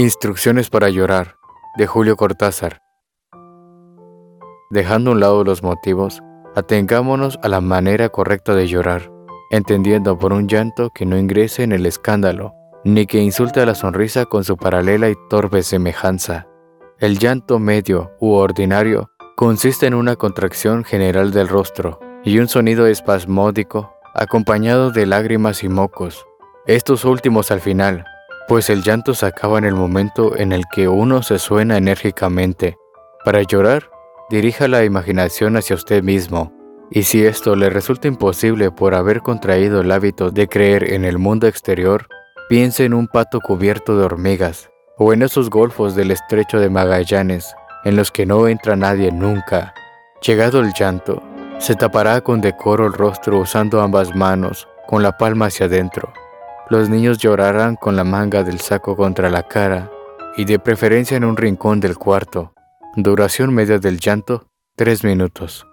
Instrucciones para llorar, de Julio Cortázar. Dejando a un lado los motivos, atengámonos a la manera correcta de llorar, entendiendo por un llanto que no ingrese en el escándalo, ni que insulte a la sonrisa con su paralela y torpe semejanza. El llanto medio u ordinario consiste en una contracción general del rostro y un sonido espasmódico acompañado de lágrimas y mocos, estos últimos al final, pues el llanto se acaba en el momento en el que uno se suena enérgicamente. Para llorar, dirija la imaginación hacia usted mismo, y si esto le resulta imposible por haber contraído el hábito de creer en el mundo exterior, piense en un pato cubierto de hormigas, o en esos golfos del estrecho de Magallanes, en los que no entra nadie nunca. Llegado el llanto, se tapará con decoro el rostro usando ambas manos, con la palma hacia adentro. Los niños llorarán con la manga del saco contra la cara y de preferencia en un rincón del cuarto. Duración media del llanto, tres minutos.